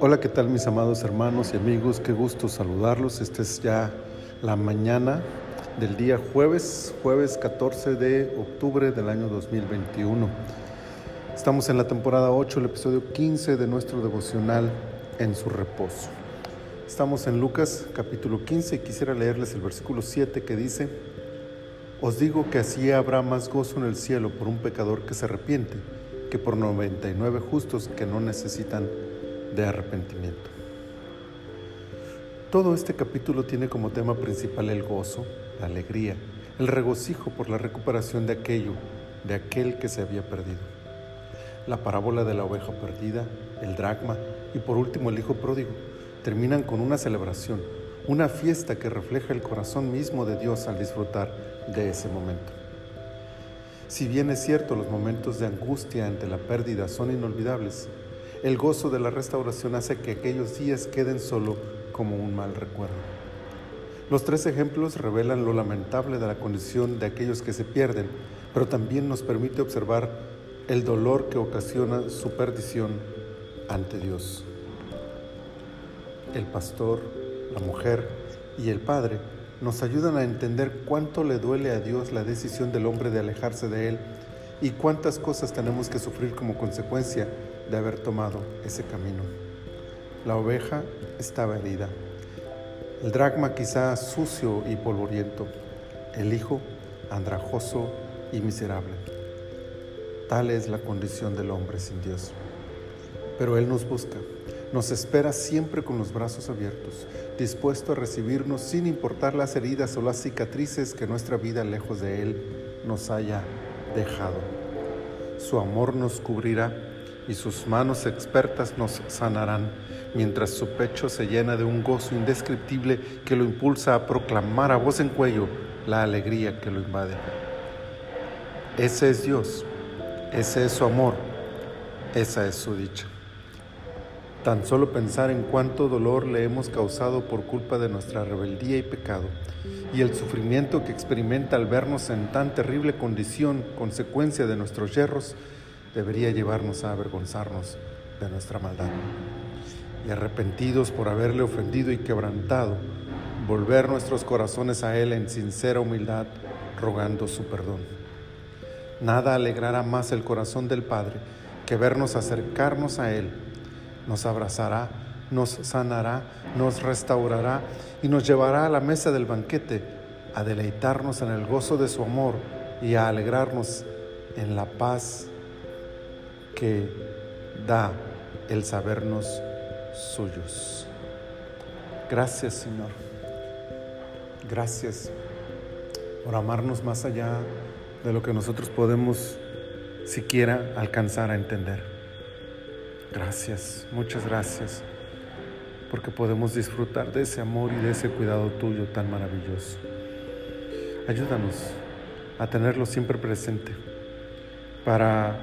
Hola, ¿qué tal mis amados hermanos y amigos? Qué gusto saludarlos. Esta es ya la mañana del día jueves, jueves 14 de octubre del año 2021. Estamos en la temporada 8, el episodio 15 de nuestro devocional En su reposo. Estamos en Lucas capítulo 15 y quisiera leerles el versículo 7 que dice, Os digo que así habrá más gozo en el cielo por un pecador que se arrepiente que por 99 justos que no necesitan de arrepentimiento. Todo este capítulo tiene como tema principal el gozo, la alegría, el regocijo por la recuperación de aquello, de aquel que se había perdido. La parábola de la oveja perdida, el dracma y por último el hijo pródigo terminan con una celebración, una fiesta que refleja el corazón mismo de Dios al disfrutar de ese momento. Si bien es cierto los momentos de angustia ante la pérdida son inolvidables, el gozo de la restauración hace que aquellos días queden solo como un mal recuerdo. Los tres ejemplos revelan lo lamentable de la condición de aquellos que se pierden, pero también nos permite observar el dolor que ocasiona su perdición ante Dios. El pastor, la mujer y el padre nos ayudan a entender cuánto le duele a Dios la decisión del hombre de alejarse de Él y cuántas cosas tenemos que sufrir como consecuencia de haber tomado ese camino. La oveja estaba herida, el dracma quizá sucio y polvoriento, el hijo andrajoso y miserable. Tal es la condición del hombre sin Dios. Pero Él nos busca, nos espera siempre con los brazos abiertos, dispuesto a recibirnos sin importar las heridas o las cicatrices que nuestra vida lejos de Él nos haya dejado. Su amor nos cubrirá y sus manos expertas nos sanarán, mientras su pecho se llena de un gozo indescriptible que lo impulsa a proclamar a voz en cuello la alegría que lo invade. Ese es Dios, ese es su amor, esa es su dicha. Tan solo pensar en cuánto dolor le hemos causado por culpa de nuestra rebeldía y pecado, y el sufrimiento que experimenta al vernos en tan terrible condición, consecuencia de nuestros yerros, debería llevarnos a avergonzarnos de nuestra maldad. Y arrepentidos por haberle ofendido y quebrantado, volver nuestros corazones a Él en sincera humildad, rogando su perdón. Nada alegrará más el corazón del Padre que vernos acercarnos a Él. Nos abrazará, nos sanará, nos restaurará y nos llevará a la mesa del banquete a deleitarnos en el gozo de su amor y a alegrarnos en la paz que da el sabernos suyos. Gracias Señor. Gracias por amarnos más allá de lo que nosotros podemos siquiera alcanzar a entender. Gracias, muchas gracias, porque podemos disfrutar de ese amor y de ese cuidado tuyo tan maravilloso. Ayúdanos a tenerlo siempre presente para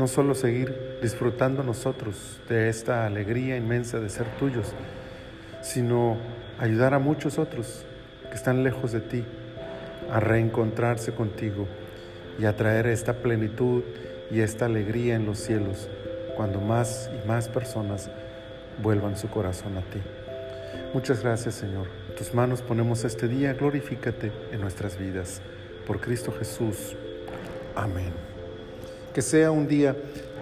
no solo seguir disfrutando nosotros de esta alegría inmensa de ser tuyos, sino ayudar a muchos otros que están lejos de ti a reencontrarse contigo y a traer esta plenitud y esta alegría en los cielos cuando más y más personas vuelvan su corazón a ti. Muchas gracias Señor. En tus manos ponemos este día, glorifícate en nuestras vidas. Por Cristo Jesús. Amén que sea un día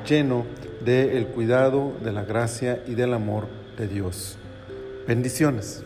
lleno del cuidado, de la gracia y del amor de Dios. Bendiciones.